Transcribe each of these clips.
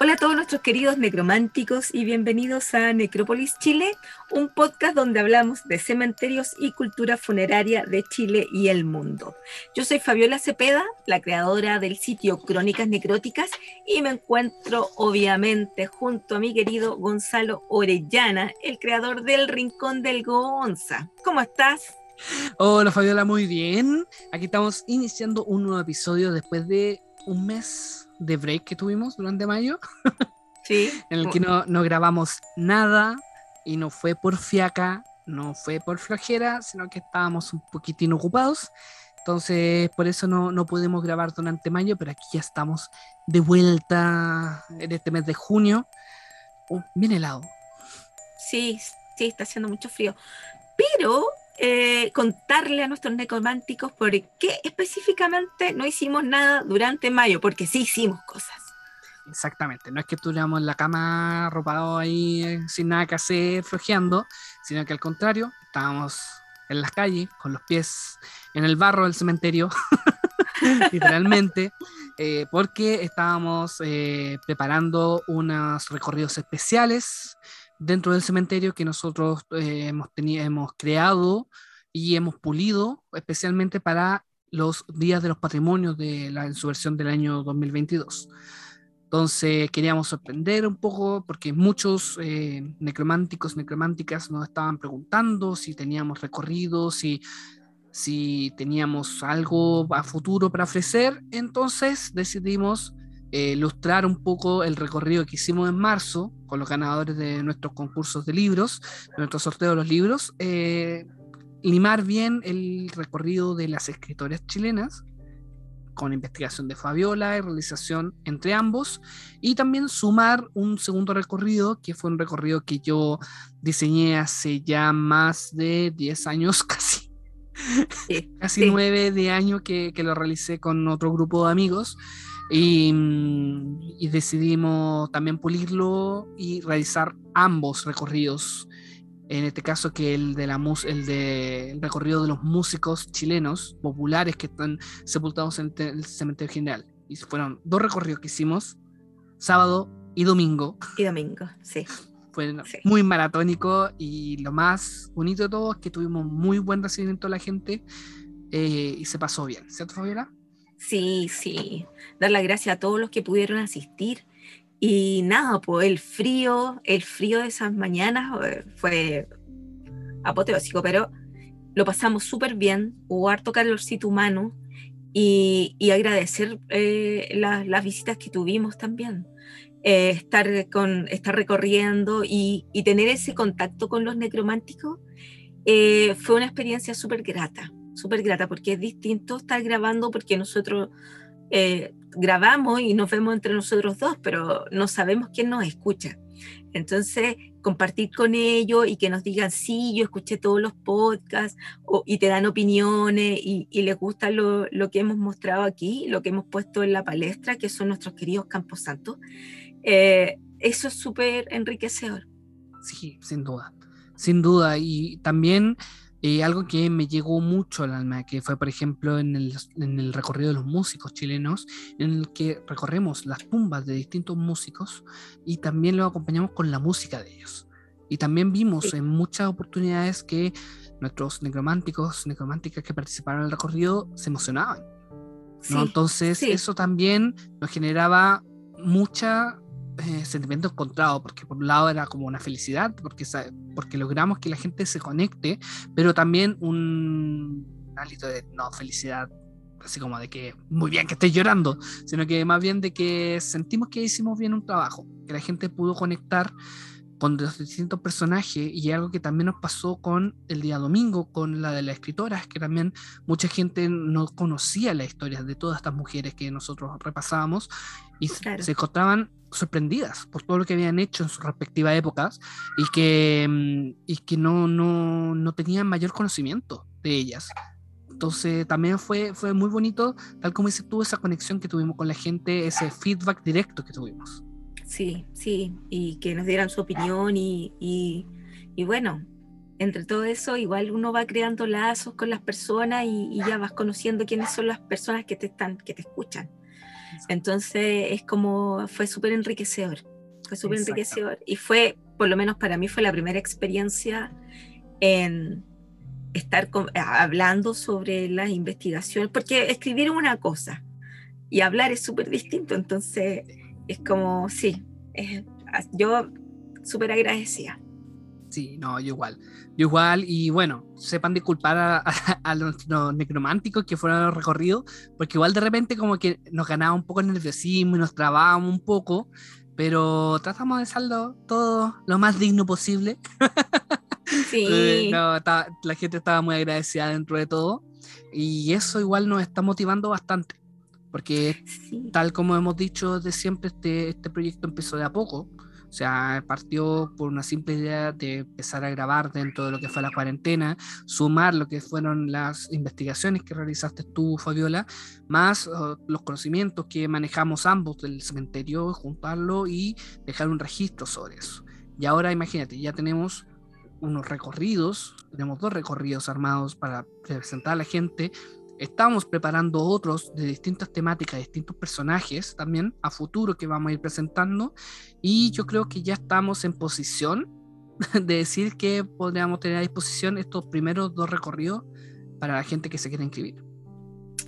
Hola a todos nuestros queridos necrománticos y bienvenidos a Necrópolis Chile, un podcast donde hablamos de cementerios y cultura funeraria de Chile y el mundo. Yo soy Fabiola Cepeda, la creadora del sitio Crónicas Necróticas y me encuentro obviamente junto a mi querido Gonzalo Orellana, el creador del Rincón del Gonza. ¿Cómo estás? Hola Fabiola, muy bien. Aquí estamos iniciando un nuevo episodio después de un mes de break que tuvimos durante mayo. Sí. en el que no, no grabamos nada y no fue por fiaca, no fue por flojera, sino que estábamos un poquitín ocupados. Entonces, por eso no, no pudimos grabar durante mayo, pero aquí ya estamos de vuelta en este mes de junio. Uh, bien helado. Sí, sí, está haciendo mucho frío. Pero eh, contarle a nuestros necrománticos por qué específicamente no hicimos nada durante mayo, porque sí hicimos cosas. Exactamente, no es que estuviéramos en la cama arropados ahí eh, sin nada que hacer, flojeando, sino que al contrario, estábamos en las calles con los pies en el barro del cementerio, literalmente, eh, porque estábamos preparando unos recorridos especiales dentro del cementerio que nosotros eh, hemos, hemos creado y hemos pulido especialmente para los días de los patrimonios de la, en su versión del año 2022. Entonces queríamos sorprender un poco porque muchos eh, necrománticos, necrománticas nos estaban preguntando si teníamos recorrido, si, si teníamos algo a futuro para ofrecer. Entonces decidimos eh, ilustrar un poco el recorrido que hicimos en marzo con los ganadores de nuestros concursos de libros, de nuestro sorteo de los libros, eh, limar bien el recorrido de las escritoras chilenas con investigación de Fabiola y realización entre ambos, y también sumar un segundo recorrido, que fue un recorrido que yo diseñé hace ya más de 10 años casi. casi nueve 9 de años que, que, lo realicé con otro grupo de amigos, y, decidimos también pulirlo y realizar ambos recorridos. En este caso, que el de la el de el recorrido de los músicos chilenos populares que están sepultados en el cementerio general. Y fueron dos recorridos que hicimos, sábado y domingo. Y domingo, sí. Fue muy maratónico y lo más bonito de todo es que tuvimos muy buen recibimiento de la gente eh, y se pasó bien, ¿cierto, Fabiola? Sí, sí. Dar las gracias a todos los que pudieron asistir. Y nada, pues el frío, el frío de esas mañanas eh, fue apoteósico, pero lo pasamos súper bien. Hubo harto calorcito humano y, agradecer eh, las visitas que tuvimos también. Eh, estar, con, estar recorriendo y, y, tener ese contacto con los necrománticos fue una experiencia súper grata súper grata porque es distinto estar grabando porque nosotros eh, grabamos y nos vemos entre nosotros dos, pero no sabemos quién nos escucha. Entonces, compartir con ellos y que nos digan, sí, yo escuché todos los podcasts y te dan opiniones y, les gusta lo, lo, que hemos mostrado aquí, lo que hemos puesto en la palestra, que son nuestros queridos Camposantos. Eh, eso es súper enriquecedor. Sí, sin duda, sin duda. Y también y algo que me llegó mucho al alma, que fue, por ejemplo, en el, en el, recorrido de los músicos chilenos, en el que recorremos las tumbas de distintos músicos y también lo acompañamos con la música de ellos. Y también vimos en muchas oportunidades que nuestros necrománticos, necrománticas que participaron en el recorrido se emocionaban. ¿no? Entonces, eso también nos generaba mucha eh, sentimiento encontrado, porque por un lado era como una felicidad, porque, porque logramos que la gente se conecte, pero también un, hálito de no felicidad, así como de que muy bien que estés llorando, sino que más bien de que sentimos que hicimos bien un trabajo, que la gente pudo conectar con los distintos personajes y algo que también nos pasó con el día domingo, con la de las escritoras, que también mucha gente no conocía la historia de todas estas mujeres que nosotros repasábamos y se encontraban sorprendidas por todo lo que habían hecho en sus respectivas épocas y que, mm, y que no, no, no tenían mayor conocimiento de ellas. Entonces también fue, fue muy bonito, tal como dice tú, esa conexión que tuvimos con la gente, ese feedback directo que tuvimos. Sí, sí, y que nos dieran su opinión y, y, y bueno, entre todo eso igual uno va creando lazos con las personas y, y, ya vas conociendo quiénes son las personas que te están, que te escuchan. Entonces es como, fue súper enriquecedor, fue súper enriquecedor. Y fue, por lo menos para mí, fue la primera experiencia en estar con- hablando sobre las investigaciones, porque escribir es una cosa y hablar es súper distinto, entonces es como, sí, es- yo súper agradecida. Sí, no, yo igual. Yo igual, y bueno, sepan disculpar a, a- a los, los necrománticos que fueron al recorrido, porque igual de repente como que nos ganaba un poco el nerviosismo y nos trabábamos un poco, pero tratamos de hacerlo todo lo más digno posible. Sí, Eh, no, está- la gente estaba muy agradecida dentro de todo, y eso igual nos está motivando bastante, porque sí, tal como hemos dicho de siempre, este, este proyecto empezó de a poco. O sea, partió por una simple idea de empezar a grabar dentro de lo que fue la cuarentena, sumar lo que fueron las investigaciones que realizaste tú, Fabiola, más uh, los conocimientos que manejamos ambos del cementerio, juntarlo y dejar un registro sobre eso. Y ahora imagínate, ya tenemos unos recorridos, tenemos dos recorridos armados para presentar a la gente, Estamos preparando otros de distintas temáticas, distintos personajes también a futuro que vamos a ir presentando. Y yo creo que ya estamos en posición de decir que podríamos tener a disposición estos primeros dos recorridos para la gente que se quiera inscribir.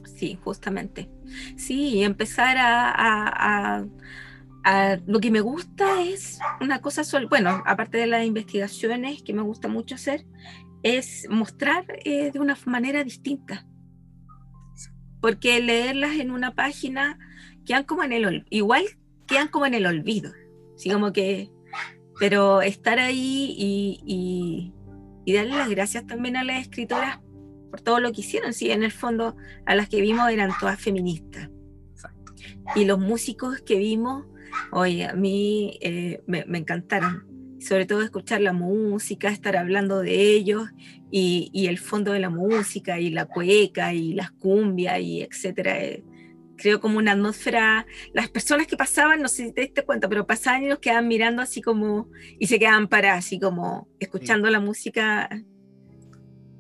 sí, justamente. Sí, empezar a, a- a- Lo que me gusta es una cosa, bueno, aparte de las investigaciones que me gusta mucho hacer, es mostrar eh, de una manera distinta. Porque leerlas en una página quedan como en el igual quedan como en el olvido. Así como que. Pero estar ahí y, y, y darle las gracias también a las escritoras por todo lo que hicieron. Sí, en el fondo, a las que vimos eran todas feministas. Exacto. Y los músicos que vimos, oye, a mí eh, me, me encantaron. Sobre todo escuchar la música, estar hablando de ellos y, y el fondo de la música y la cueca y las cumbias y etcétera. eh, creo como una atmósfera. Las personas que pasaban, no sé si te diste cuenta, pero pasaban y nos quedaban mirando así como y se quedaban paradas, así como escuchando la música.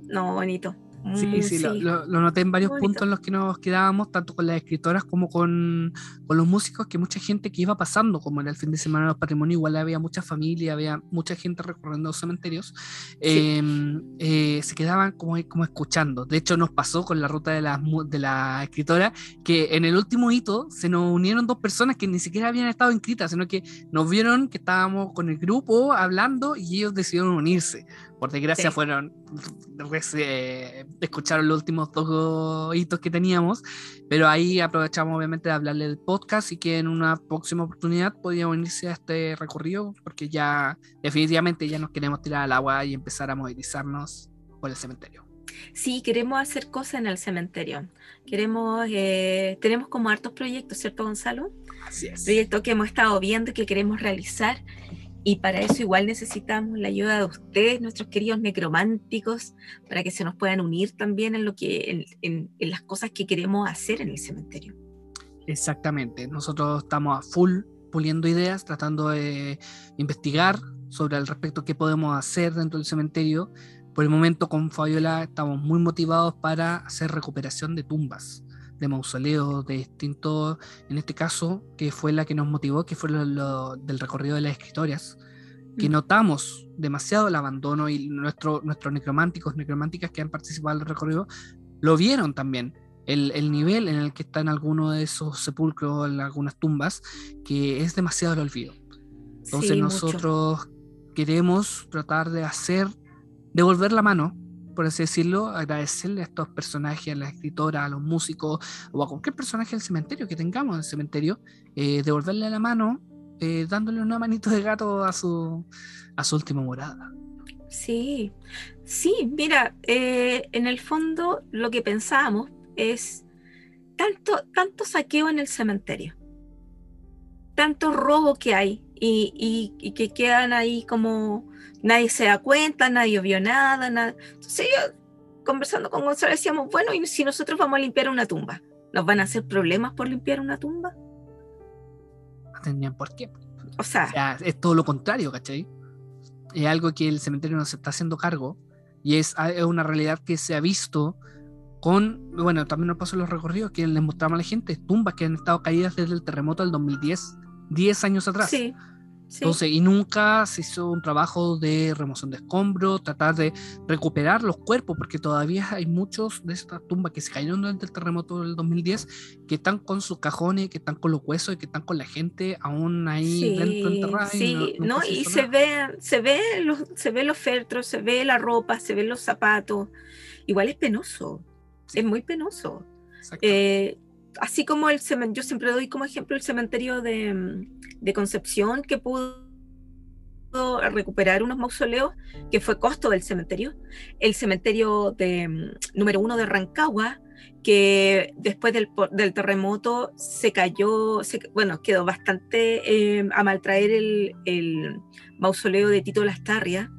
No, bonito. Sí, Mm, sí, Lo, sí. lo- lo noté en varios puntos en los que nos quedábamos, tanto con las escritoras como con, con los músicos, que mucha gente que iba pasando, como era el fin de semana de los patrimonios, igual había mucha familia, había mucha gente recorriendo los cementerios, eh, eh, se quedaban como, como escuchando. De hecho, nos pasó con la ruta de la, de la escritora, que en el último hito se nos unieron dos personas que ni siquiera habían estado inscritas, sino que nos vieron que estábamos con el grupo hablando y ellos decidieron unirse. Por desgracia Sí. fueron, res- eh, escucharon los últimos dos hitos que teníamos, pero ahí aprovechamos obviamente de hablarle del podcast y que en una próxima oportunidad podía unirse a este recorrido porque ya definitivamente ya nos queremos tirar al agua y empezar a movilizarnos por el cementerio. Sí, queremos hacer cosas en el cementerio. Queremos, eh, tenemos como hartos proyectos, ¿cierto, Gonzalo? Así es. Proyectos que hemos estado viendo y que queremos realizar. Y para eso igual necesitamos la ayuda de ustedes, nuestros queridos necrománticos, para que se nos puedan unir también en lo que, en, en- las cosas que queremos hacer en el cementerio. Exactamente. Nosotros estamos a full puliendo ideas, tratando de investigar sobre al respecto qué podemos hacer dentro del cementerio. Por el momento con Fabiola estamos muy motivados para hacer recuperación de tumbas, de mausoleos, de distintos, en este caso, que fue la que nos motivó, que fue lo, lo del recorrido de las escritorias, que Mm. notamos demasiado el abandono y nuestro, nuestros necrománticos, necrománticas que han participado en el recorrido, lo vieron también. El, el nivel en el que están algunos de esos sepulcros, en algunas tumbas, que es demasiado el olvido. Entonces Sí, mucho. nosotros queremos tratar de hacer, devolver la mano, por así decirlo, agradecerle a estos personajes, a la escritora, a los músicos o a cualquier personaje del cementerio que tengamos en el cementerio, eh, devolverle la mano eh, dándole una manito de gato a su, a su última morada. Sí, sí, mira, eh, en el fondo lo que pensábamos es tanto, tanto saqueo en el cementerio, tanto robo que hay y, que quedan ahí como nadie se da cuenta, nadie vio nada, nada. Entonces yo, conversando con Gonzalo decíamos, bueno, y si nosotros vamos a limpiar una tumba, ¿nos van a hacer problemas por limpiar una tumba? No tendrían por qué. O sea, O sea, es todo lo contrario, ¿cachai? Es algo que el cementerio no se está haciendo cargo y es, es una realidad que se ha visto con, bueno, también nos pasó los recorridos que les mostramos a la gente, tumbas que han estado caídas desde el terremoto del 2010, 10 años atrás. Sí. Entonces, y nunca se hizo un trabajo de remoción de escombros, tratar de recuperar los cuerpos, porque todavía hay muchos de estas tumbas que se cayeron durante el terremoto del 2010 que están con sus cajones, que están con los huesos y que están con la gente aún ahí dentro enterrada. Sí, y no, y se ve, se ve los, se ve los feltros, se ve la ropa, se ven los zapatos. Igual es penoso, es muy penoso. Eh, así como el yo siempre doy como ejemplo el cementerio de, de Concepción que pudo recuperar unos mausoleos, que fue costo del cementerio. El cementerio de, número uno de Rancagua, que después del, del terremoto se cayó, bueno, quedó bastante eh, a maltraer el, el, mausoleo de Tito Lastarria,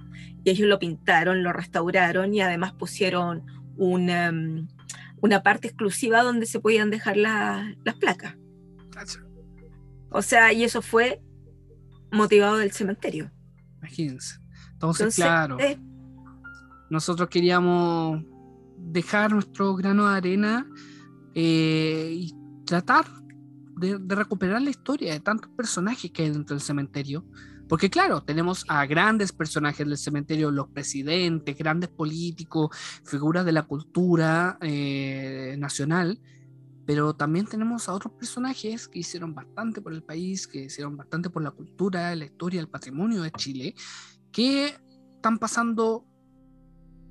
y ellos lo pintaron, lo restauraron y además pusieron una, una parte exclusiva donde se podían dejar las placas. O sea, y eso fue motivado del cementerio. Imagínense. Entonces, claro, eh, nosotros queríamos dejar nuestro grano de arena eh, y tratar de, recuperar la historia de tantos personajes que hay dentro del cementerio. Porque claro, tenemos a grandes personajes del cementerio, los presidentes, grandes políticos, figuras de la cultura eh, nacional, pero también tenemos a otros personajes que hicieron bastante por el país, que hicieron bastante por la cultura, la historia, el patrimonio de Chile, que están pasando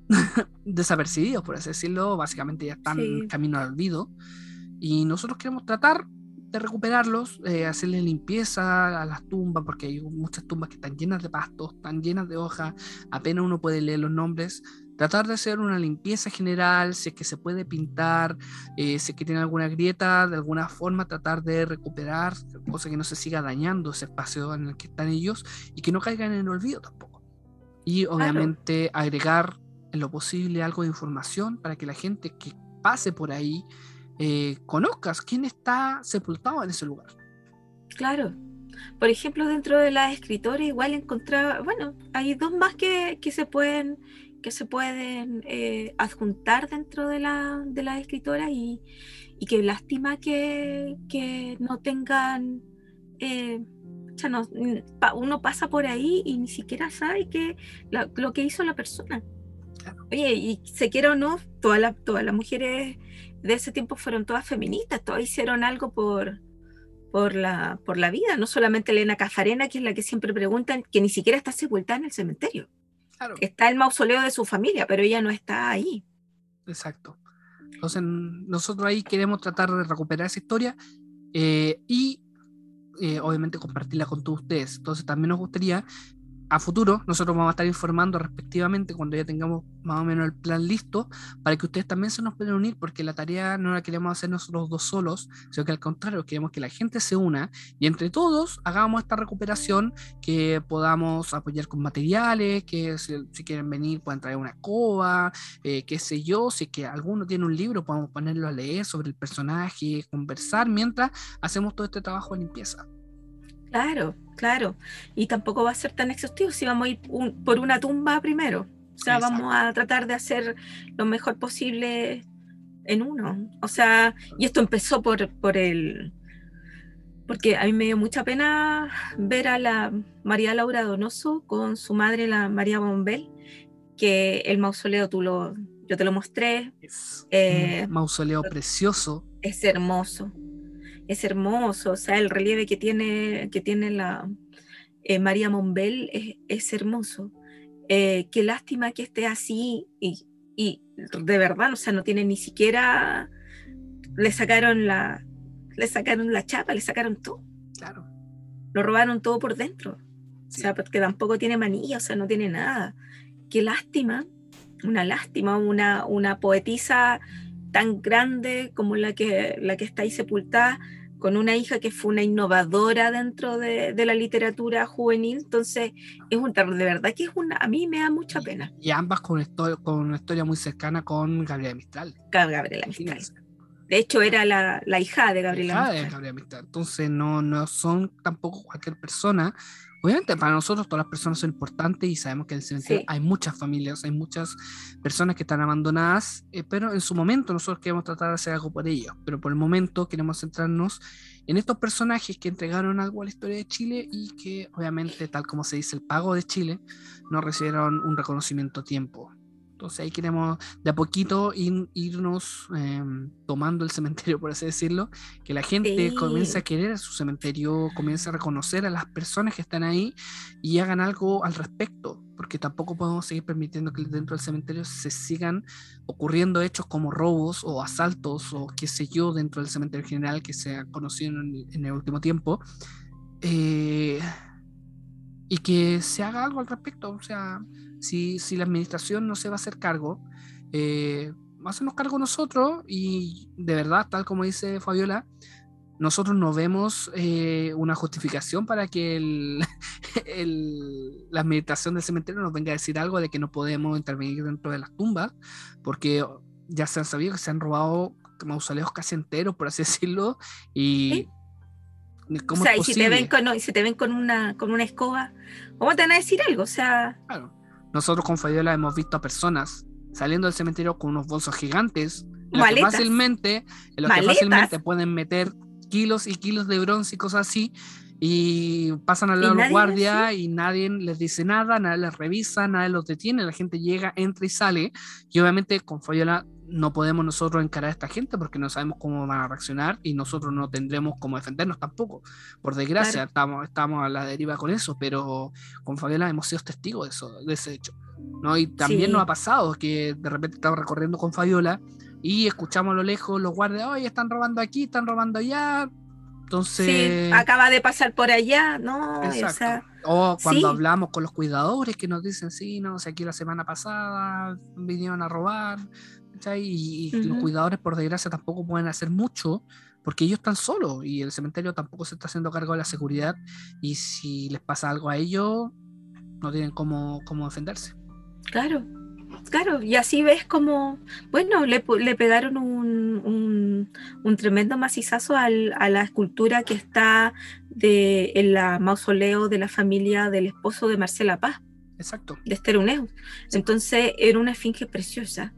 desapercibidos, por así decirlo, básicamente ya están en camino al olvido. Y nosotros queremos tratar de recuperarlos, eh, hacerle limpieza a las tumbas, porque hay muchas tumbas que están llenas de pastos, están llenas de hojas, apenas uno puede leer los nombres. Tratar de hacer una limpieza general, si es que se puede pintar, eh, si es que tiene alguna grieta, de alguna forma tratar de recuperar, cosa que no se siga dañando ese espacio en el que están ellos y que no caigan en el olvido tampoco. Y obviamente agregar en lo posible algo de información para que la gente que pase por ahí eh, conozcas quién está sepultado en ese lugar. Claro. Por ejemplo, dentro de las escritoras igual encontraba, bueno, hay dos más que, que se pueden que se pueden eh, adjuntar dentro de la, de las escritoras y, y que lástima que, que no tengan eh, no, uno pasa por ahí y ni siquiera sabe que lo que hizo la persona. Oye, y se quiera o no, todas las, todas las mujeres de ese tiempo fueron todas feministas, todas hicieron algo por, por, la, por la vida, no solamente Elena Cafarena, que es la que siempre preguntan, que ni siquiera está sepultada en el cementerio. Está el mausoleo de su familia, pero ella no está ahí. Exacto. Entonces, nosotros ahí queremos tratar de recuperar esa historia eh, y eh, obviamente compartirla con todos ustedes. Entonces, también nos gustaría a futuro nosotros vamos a estar informando respectivamente cuando ya tengamos más o menos el plan listo para que ustedes también se nos puedan unir porque la tarea no la queremos hacer nosotros dos solos, sino que al contrario queremos que la gente se una y entre todos hagamos esta recuperación que podamos apoyar con materiales, que si, quieren venir puedan traer una coba, eh, qué sé yo, si es que alguno tiene un libro podemos ponerlo a leer sobre el personaje, conversar mientras hacemos todo este trabajo de limpieza. Claro, claro. Y tampoco va a ser tan exhaustivo si vamos a ir por una tumba primero. O sea, vamos a tratar de hacer lo mejor posible en uno. O sea, y esto empezó por, por el... Porque a mí me dio mucha pena ver a la María Laura Donoso con su madre, la María Bombel, que el mausoleo tú lo, yo te lo mostré. Es eh, un mausoleo precioso. Es hermoso es hermoso, o sea, el relieve que tiene, que tiene la eh, María Monbel es, hermoso. Eh, qué lástima que esté así y, de verdad, o sea, no tiene ni siquiera, le sacaron la, le sacaron la chapa, le sacaron todo. Claro. Lo robaron todo por dentro. O sea, porque tampoco tiene manilla, o sea, no tiene nada. Qué lástima, una lástima, una, una poetisa tan grande como la que, la que está ahí sepultada, con una hija que fue una innovadora dentro de, la literatura juvenil, entonces es un de verdad que es una, a mí me da mucha pena. Y, ambas con, con una historia muy cercana con Gabriela Mistral. Gabriela Mistral. De hecho, era la, hija de Gabriela Mistral. De Gabriela Mistral. Entonces, no, no son tampoco cualquier persona. Obviamente para nosotros todas las personas son importantes y sabemos que en el cementerio hay muchas familias, hay muchas personas que están abandonadas, eh, pero en su momento nosotros queremos tratar de hacer algo por ellos, pero por el momento queremos centrarnos en estos personajes que entregaron algo a la historia de Chile y que obviamente, tal como se dice, el pago de Chile, no recibieron un reconocimiento a tiempo. Entonces ahí queremos de a poquito irnos em, tomando el cementerio, por así decirlo, que la gente comience a querer su cementerio, comience a reconocer a las personas que están ahí y hagan algo al respecto, porque tampoco podemos seguir permitiendo que dentro del cementerio se sigan ocurriendo hechos como robos o asaltos o qué sé yo dentro del cementerio general que se ha conocido en, el último tiempo. Eh, y que se haga algo al respecto, o sea, si, si la administración no se va a hacer cargo, eh, hacernos cargo nosotros y de verdad, tal como dice Fabiola, nosotros no vemos eh, una justificación para que el, la administración del cementerio nos venga a decir algo de que no podemos intervenir dentro de las tumbas, porque ya se han sabido que se han robado mausoleos casi enteros, por así decirlo, y... o sea, y si te ven con, si te ven con una, con una escoba, ¿cómo te van a decir algo? O sea... Claro. Nosotros con Fabiola hemos visto a personas saliendo del cementerio con unos bolsos gigantes, en los que fácilmente, en los que fácilmente pueden meter kilos y kilos de bronce y cosas así, y pasan al lado de los guardias y nadie les dice nada, nadie les revisa, nadie los detiene, la gente llega, entra y sale, y obviamente con Fabiola no podemos nosotros encarar a esta gente porque no sabemos cómo van a reaccionar y nosotros no tendremos cómo defendernos tampoco. Por desgracia, estamos, estamos a la deriva con eso, pero con Fabiola hemos sido testigos de, eso, de ese hecho. ¿no? Y también nos ha pasado que de repente estamos recorriendo con Fabiola y escuchamos a lo lejos los guardias, oye, están robando aquí, están robando allá. Entonces... Sí, acaba de pasar por allá, ¿no? O, cuando hablamos con los cuidadores que nos dicen, sí, no, o sea, aquí la semana pasada vinieron a robar, y, los cuidadores, por desgracia, tampoco pueden hacer mucho porque ellos están solos y el cementerio tampoco se está haciendo cargo de la seguridad y si les pasa algo a ellos, no tienen cómo, cómo defenderse. Claro, claro, y así ves como, bueno, le, le pegaron un, un, tremendo macizazo al, a la escultura que está de, en la mausoleo de la familia del esposo de Marcela Paz. Exacto. De Esther Entonces era una esfinge preciosa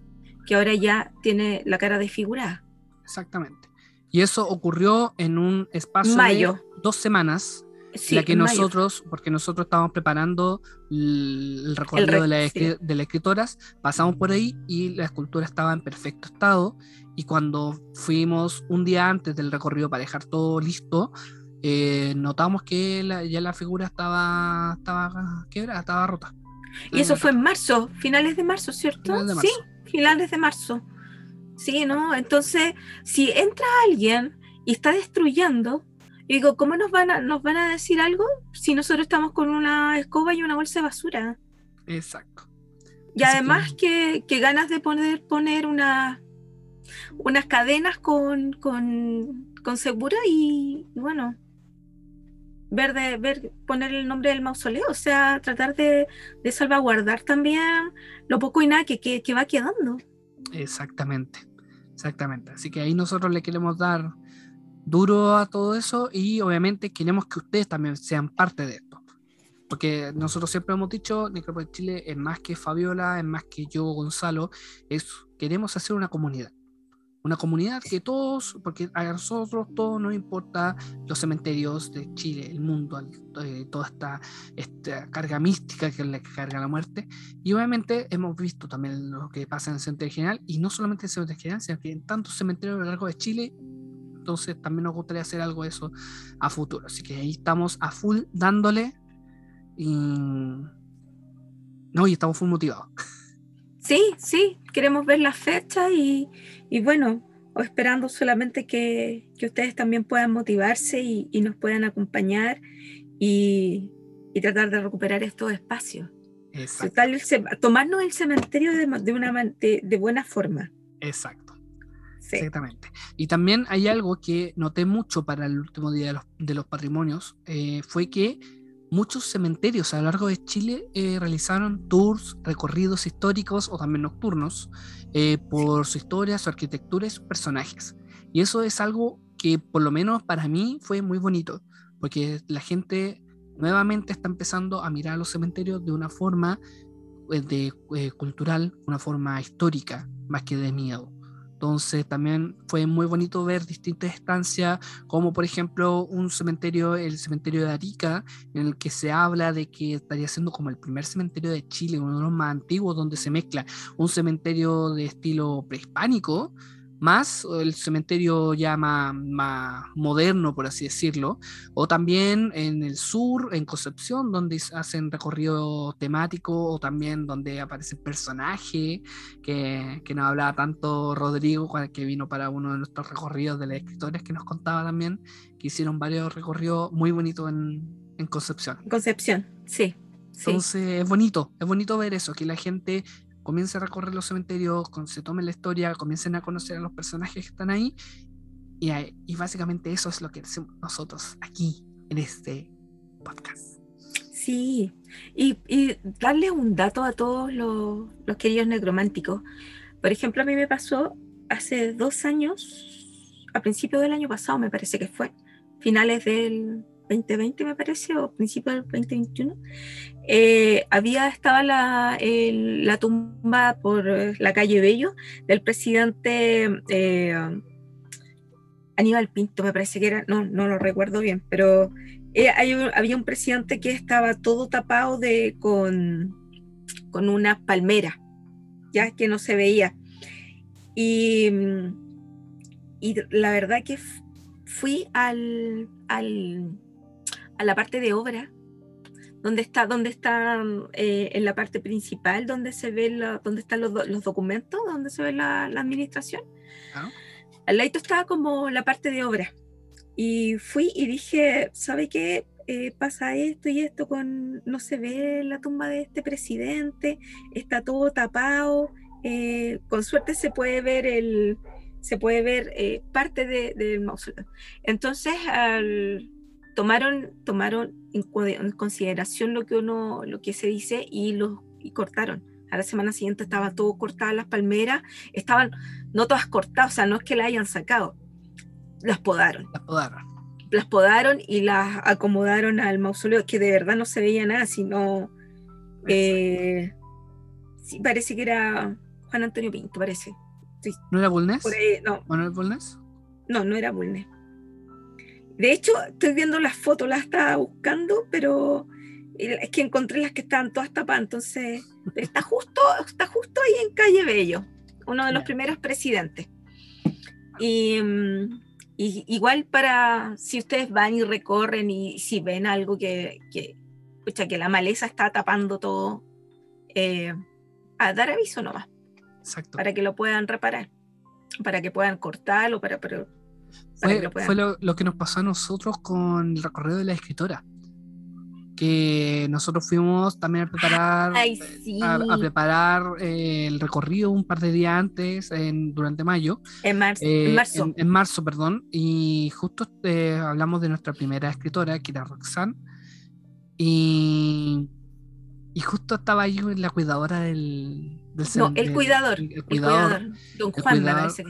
que ahora ya tiene la cara desfigurada. Exactamente. Y eso ocurrió en un espacio de dos semanas, sí, la que nosotros, porque nosotros estábamos preparando el recorrido de, la de las escritoras, pasamos por ahí y la escultura estaba en perfecto estado. Y cuando fuimos un día antes del recorrido para dejar todo listo, eh, notamos que ya la figura estaba, estaba quebrada, estaba rota. Y eso fue en marzo, finales de marzo, ¿cierto? Sí, finales de marzo. Sí, ¿no? Entonces, si entra alguien y está destruyendo, digo, ¿cómo nos van a, nos van a decir algo si nosotros estamos con una escoba y una bolsa de basura? Exacto. Y además que... ganas de poner, poner una, unas cadenas con, con, con segura y, bueno, ver, de, ver poner el nombre del mausoleo, o sea, tratar de, salvaguardar también lo poco y nada que, que, va quedando. Exactamente, exactamente. Así que ahí nosotros le queremos dar duro a todo eso y obviamente queremos que ustedes también sean parte de esto. Porque nosotros siempre hemos dicho, Necrópolis Chile es más que Fabiola, es más que yo, Gonzalo, es queremos hacer una comunidad una comunidad que todos, porque a nosotros todos nos importa los cementerios de Chile, el mundo, eh, toda esta, esta, carga mística que que carga la muerte. Y obviamente hemos visto también lo que pasa en el cementerio general, y no solamente en el cementerio general, sino que en tantos cementerios a lo largo de Chile. Entonces también nos gustaría hacer algo de eso a futuro. Así que ahí estamos a full dándole. Y... No, y estamos full motivados. Sí, sí, queremos ver la fecha y, y bueno, o esperando solamente que, que, ustedes también puedan motivarse y, y nos puedan acompañar y, y, tratar de recuperar estos espacios. Exacto. tomarnos el cementerio de, de una de, de, buena forma. Exacto. Exactamente. Y también hay algo que noté mucho para el último día de los, de los patrimonios, eh, fue que muchos cementerios a lo largo de Chile eh, realizaron tours, recorridos históricos o también nocturnos eh, por su historia, su arquitectura y sus personajes. Y eso es algo que por lo menos para mí fue muy bonito, porque la gente nuevamente está empezando a mirar a los cementerios de una forma eh, de, eh, cultural, una forma histórica, más que de miedo. Entonces también fue muy bonito ver distintas estancias, como por ejemplo un cementerio, el cementerio de Arica, en el que se habla de que estaría siendo como el primer cementerio de Chile, uno de los más antiguos, donde se mezcla un cementerio de estilo prehispánico más el cementerio ya más, moderno, por así decirlo, o también en el sur, en Concepción, donde hacen recorrido temático, o también donde aparecen personajes que, que nos hablaba tanto Rodrigo, que vino para uno de nuestros recorridos de las escritores que nos contaba también, que hicieron varios recorridos muy bonitos en, en Concepción. Concepción, sí. Entonces es bonito, es bonito ver eso, que la gente comiencen a recorrer los cementerios, se tomen la historia, comiencen a conocer a los personajes que están ahí. Y, básicamente eso es lo que hacemos nosotros aquí en este podcast. Sí, y, y darle un dato a todos los, los queridos necrománticos. Por ejemplo, a mí me pasó hace dos años, a principios del año pasado me parece que fue, finales del 2020 me parece, o principios del 2021, eh, había, estaba la, la, tumba por la calle Bello del presidente eh, Aníbal Pinto, me parece que era, no, no lo recuerdo bien, pero eh, había un presidente que estaba todo tapado de, con, con una palmera, ya que no se veía. Y, y la verdad que fui al, al, a la parte de obra donde está, donde está eh, en la parte principal, donde se ve la, donde están los, los, documentos, donde se ve la, la administración. Ah. Al lado estaba como la parte de obra. Y fui y dije, ¿sabe qué? Eh, pasa esto y esto con, no se ve la tumba de este presidente, está todo tapado, eh, con suerte se puede ver el, se puede ver parte del de, mausoleo. Entonces, al, tomaron, tomaron en, consideración lo que uno, lo que se dice y lo y cortaron. A la semana siguiente estaba todo cortadas las palmeras, estaban no todas cortadas, o sea, no es que la hayan sacado, las podaron. Las podaron. Las podaron y las acomodaron al mausoleo, que de verdad no se veía nada, sino eh, sí, parece que era Juan Antonio Pinto, parece. ¿No era Bulnes? no. ¿No era Bulnes? No, no era Bulnes. De hecho, estoy viendo las fotos, las estaba buscando, pero es que encontré las que estaban todas tapadas, entonces está justo, está justo ahí en Calle Bello, uno de los primeros presidentes. Y, igual para si ustedes van y recorren y si ven algo que, que, que la maleza está tapando todo, eh, a dar aviso nomás. Exacto. Para que lo puedan reparar, para que puedan cortarlo, para, para fue, lo, que nos pasó a nosotros con el recorrido de la escritora. Que nosotros fuimos también a preparar, a, preparar eh, el recorrido un par de días antes, en, durante mayo. En, eh, marzo. En, marzo, perdón. Y justo eh, hablamos de nuestra primera escritora, que era Roxanne. Y, y justo estaba ahí la cuidadora del, del No, el cuidador. El, cuidador. Don Juan, me parece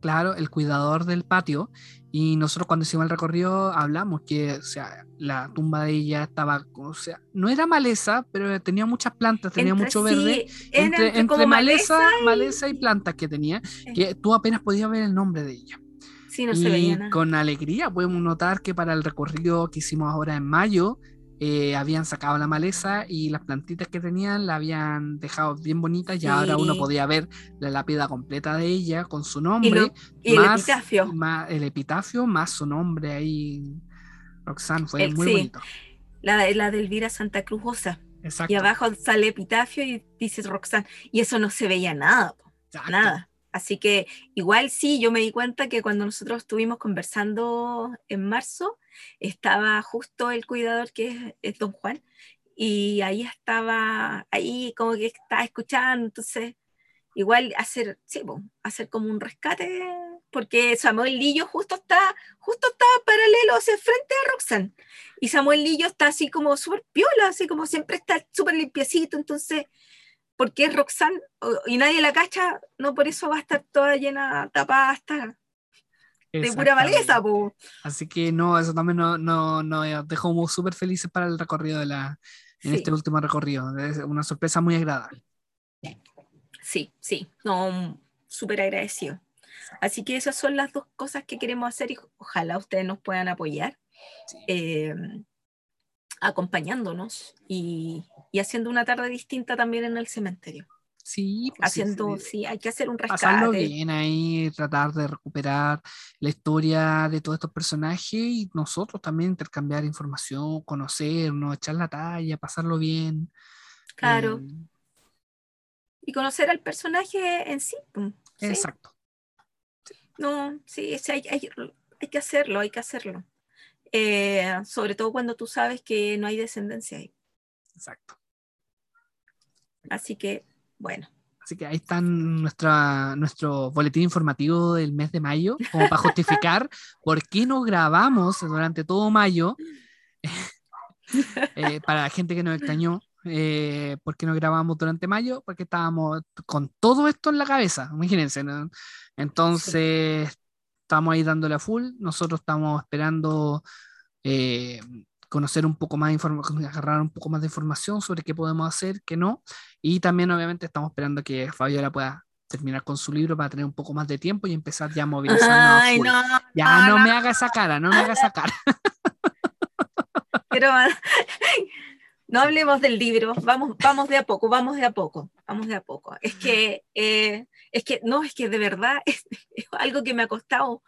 claro, el cuidador del patio. Y nosotros cuando hicimos el recorrido hablamos que, o sea, la tumba de ella estaba, o sea, no era maleza, pero tenía muchas plantas, tenía mucho verde. entre, maleza, maleza y... plantas que tenía, que tú apenas podías ver el nombre de ella. Sí, no se veía Con alegría podemos notar que para el recorrido que hicimos ahora en mayo, eh, habían sacado la maleza y las plantitas que tenían la habían dejado bien bonitas y ahora uno podía ver la lápida completa de ella con su nombre. Y, el epitafio. Más, el epitafio más su nombre ahí. Roxanne fue muy bonito. La, la de Elvira Santa Cruz Osa. Y abajo sale epitafio y dices Roxanne. Y eso no se veía nada. Nada. Así que igual sí, yo me di cuenta que cuando nosotros estuvimos conversando en marzo, estaba justo el cuidador que es, don Juan, y ahí estaba, ahí como que estaba escuchando, entonces igual hacer, sí, hacer como un rescate, porque Samuel Lillo justo está, justo está paralelo hacia frente a Roxanne, y Samuel Lillo está así como súper piola, así como siempre está súper limpiecito, entonces, porque es Roxanne y nadie la cacha, no por eso va a estar toda llena, tapada hasta de pura maleza, po. Así que no, eso también nos no, no, dejó súper felices para el recorrido de la, en este último recorrido. Es una sorpresa muy agradable. Sí, sí, no, súper agradecido. Así que esas son las dos cosas que queremos hacer y ojalá ustedes nos puedan apoyar. Eh, acompañándonos y, haciendo una tarde distinta también en el cementerio. Sí, pues haciendo, sí, hay que hacer un rescate. Pasarlo bien ahí, tratar de recuperar la historia de todos estos personajes y nosotros también intercambiar información, conocernos, echar la talla, pasarlo bien. Claro. Eh, y conocer al personaje en sí. Exacto. No, sí, hay, hay que hacerlo, hay que hacerlo. Eh, sobre todo cuando tú sabes que no hay descendencia ahí. Exacto. Así que, bueno. Así que ahí está nuestra, nuestro boletín informativo del mes de mayo, como para justificar por qué no grabamos durante todo mayo. Eh, para la gente que nos extrañó, eh, ¿por qué no grabamos durante mayo? Porque estábamos con todo esto en la cabeza, imagínense. Entonces, estamos ahí dándole a full. Nosotros estamos esperando eh, conocer un poco más de información, agarrar un poco más de información sobre qué podemos hacer, qué no. Y también, obviamente, estamos esperando que Fabiola pueda terminar con su libro para tener un poco más de tiempo y empezar ya a movilizarnos. a full. ya no, me haga esa cara, no me haga esa cara. Pero no hablemos del libro, vamos, vamos de a poco, vamos de a poco, vamos de a poco. Es que eh, es que no, es que de verdad es, algo que me ha costado,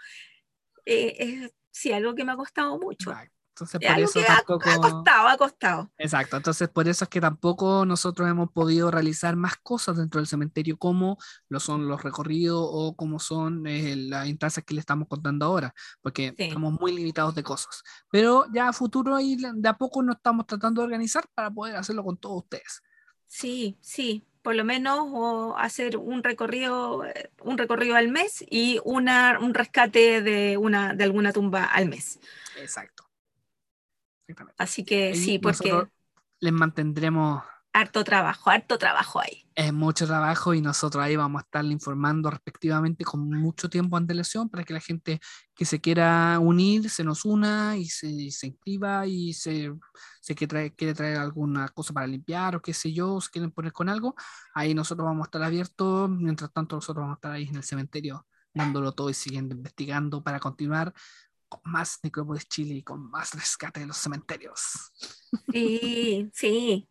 eh, es, sí, algo que me ha costado mucho. Entonces, por eso tampoco... ha, costado, ha costado. Exacto, entonces por eso es que tampoco nosotros hemos podido realizar más cosas dentro del cementerio como lo son los recorridos o como son eh, las instancias que le estamos contando ahora, porque estamos muy limitados de cosas. Pero ya a futuro ahí de a poco nos estamos tratando de organizar para poder hacerlo con todos ustedes. Sí, sí, por lo menos o hacer un recorrido, un recorrido al mes y una, un rescate de, una, de alguna tumba al mes. Exacto. Así que sí, porque... Les mantendremos harto trabajo, harto trabajo ahí. Es mucho trabajo y nosotros ahí vamos a estarle informando respectivamente con mucho tiempo de antelación para que la gente que se quiera unir se nos una y se, se inscriba y se, se quiere, traer, alguna cosa para limpiar o qué sé yo, se quieren poner con algo, ahí nosotros vamos a estar abiertos, mientras tanto nosotros vamos a estar ahí en el cementerio dándolo todo y siguiendo investigando para continuar con más Necrópolis Chile y con más rescate de los cementerios. Sí, sí.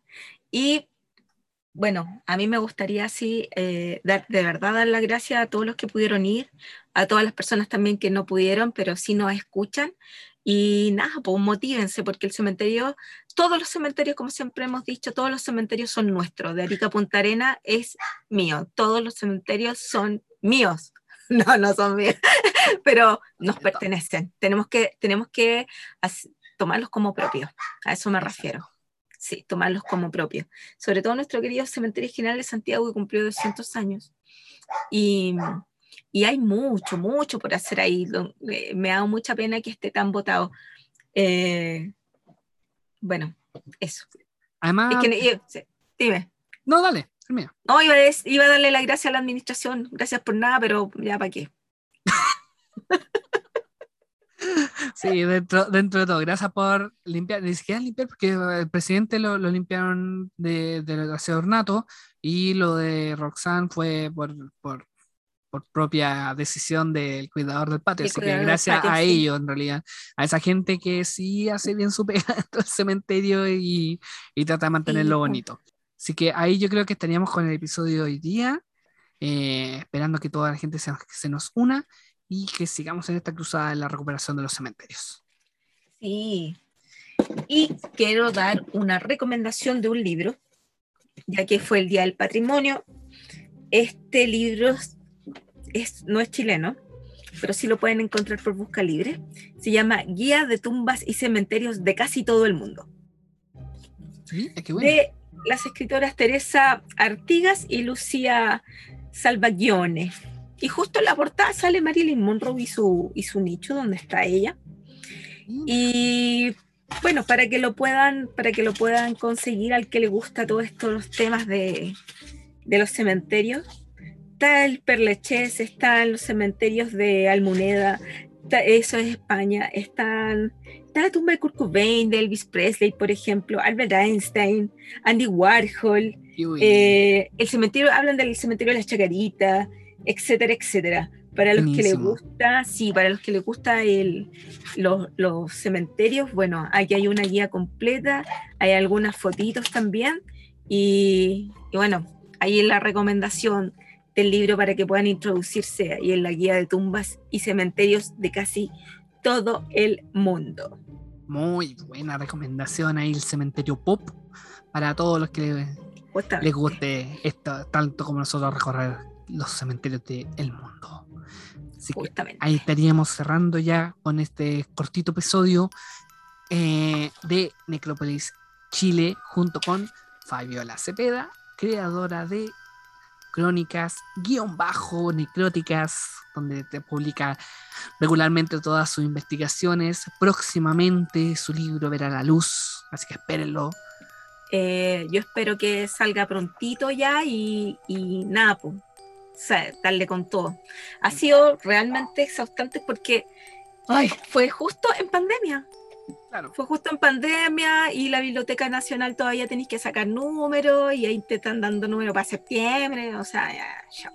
Y bueno, a mí me gustaría así eh, dar, de verdad dar las gracias a todos los que pudieron ir, a todas las personas también que no pudieron, pero sí nos escuchan. Y nada, pues motívense, porque el cementerio, todos los cementerios, como siempre hemos dicho, todos los cementerios son nuestros. De Arica Punta Arena es mío. Todos los cementerios son míos. No, no son míos, pero nos pertenecen. Tenemos que, tenemos que tomarlos como propios. A eso me refiero sí, tomarlos como propios. Sobre todo nuestro querido Cementerio General de Santiago que cumplió 200 años. Y, y hay mucho, mucho por hacer ahí. Eh, me da mucha pena que esté tan votado. Eh, bueno, eso. Además, dime. No, dale, No, iba a, iba a darle la gracia a la administración, gracias por nada, pero ya para qué. Sí, dentro, dentro de todo. Gracias por limpiar. Ni siquiera limpiar porque el presidente lo, lo limpiaron de, de ornato y lo de Roxanne fue por, por, por propia decisión del cuidador del patio. Así que gracias a ellos, en realidad, a esa gente que sí hace bien su pega dentro del cementerio y, y trata de mantenerlo bonito. Así que ahí yo creo que estaríamos con el episodio de hoy día, eh, esperando que toda la gente se, se nos una y que sigamos en esta cruzada en la recuperación de los cementerios. Sí, y quiero dar una recomendación de un libro, ya que fue el Día del Patrimonio. Este libro es, no es chileno, pero sí lo pueden encontrar por Busca Libre. Se llama Guía de tumbas y cementerios de casi todo el mundo. Sí, qué bueno. De las escritoras Teresa Artigas y Lucía Salvagione. Y justo en la portada sale Marilyn Monroe y su, y su nicho, donde está ella. Y bueno, para que lo puedan, para que lo puedan conseguir al que le gusta todos estos temas de, de los cementerios. Está el Perleches, está en los cementerios de Almuneda, eso es España. Están, está la tumba de Kurt Cobain, de Elvis Presley, por ejemplo, Albert Einstein, Andy Warhol. Eh, el cementerio, hablan del cementerio de las Chacaritas, etcétera, etcétera. Para los que les gusta, sí, para los que les gusta el, los, los, cementerios, bueno, aquí hay una guía completa, hay algunas fotitos también, y, y bueno, ahí en la recomendación del libro para que puedan introducirse ahí en la guía de tumbas y cementerios de casi todo el mundo. Muy buena recomendación ahí el cementerio pop para todos los que les guste esto, tanto como nosotros recorrer los cementerios del mundo. Así que ahí estaríamos cerrando ya con este cortito episodio eh, de Necrópolis Chile junto con Fabiola Cepeda, creadora de crónicas, guion bajo, necróticas, donde te publica regularmente todas sus investigaciones. Próximamente su libro verá la luz, así que espérenlo. Eh, yo espero que salga prontito ya y, nada, pues, darle con todo. Ha sido realmente exhaustante porque ay, fue justo en pandemia. Fue justo en pandemia y la Biblioteca Nacional todavía tenéis que sacar números y ahí te están dando números para septiembre, o sea, ya,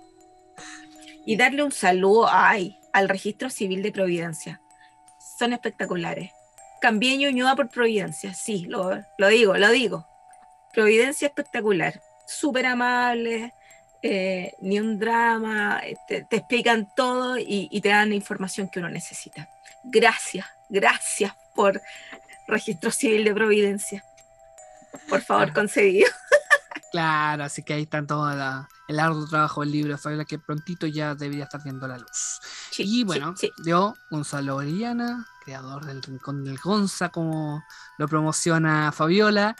Y darle un saludo ay, al Registro Civil de Providencia. Son espectaculares. Cambié Ñuñoa por Providencia, sí, lo, digo, lo digo. Providencia espectacular, súper amable, eh, ni un drama, eh, te, explican todo y, y te dan la información que uno necesita. Gracias, gracias por registro civil de Providencia. Por favor, concedido. Claro, así que ahí está todo el arduo trabajo del libro de Fabiola que prontito ya debería estar viendo la luz. y bueno, yo, Gonzalo Orellana, creador del Rincón del Gonza, como lo promociona Fabiola.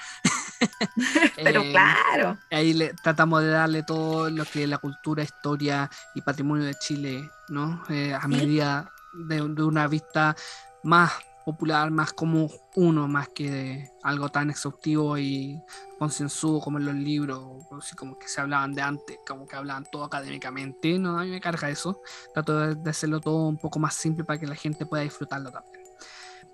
Pero eh, claro. Ahí le, tratamos de darle todo lo que la cultura, historia y patrimonio de Chile, ¿no? Eh, a medida de, de, una vista más popular, más como uno, más que algo tan exhaustivo y concienzudo como en los libros, así como que se hablaban de antes, como que hablaban todo académicamente, no, a mí me carga eso, trato de hacerlo todo un poco más simple para que la gente pueda disfrutarlo también.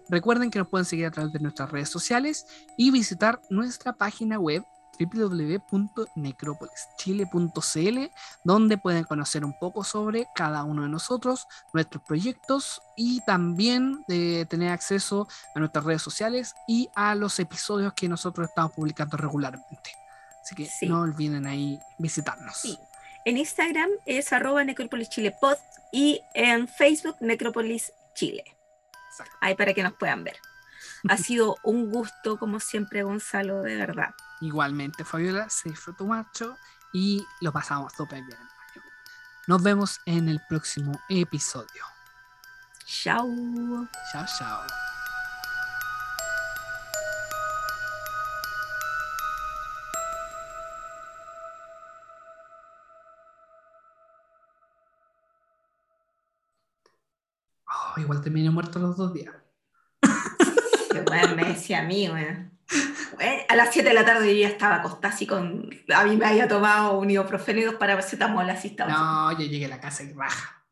Recuerden que nos pueden seguir a través de nuestras redes sociales y visitar nuestra página web www.necropolischile.cl, donde pueden conocer un poco sobre cada uno de nosotros, nuestros proyectos y también de tener acceso a nuestras redes sociales y a los episodios que nosotros estamos publicando regularmente. Así que no olviden ahí visitarnos. En Instagram es arroba necropolischilepod y en Facebook Necropolis Chile. Ahí para que nos puedan ver. Ha sido un gusto, como siempre, Gonzalo, de verdad. Igualmente, Fabiola, se disfrutó mucho y lo pasamos súper bien. Nos vemos en el próximo episodio. Chao. Chao, chao. Oh, igual terminé muerto los dos días. Qué bueno, me decía a mí, eh, a las 7 de la tarde ya estaba acostada así con. A mí me había tomado un ibuprofeno y dos paracetamol, así estaba. No, yo llegué a la casa y baja.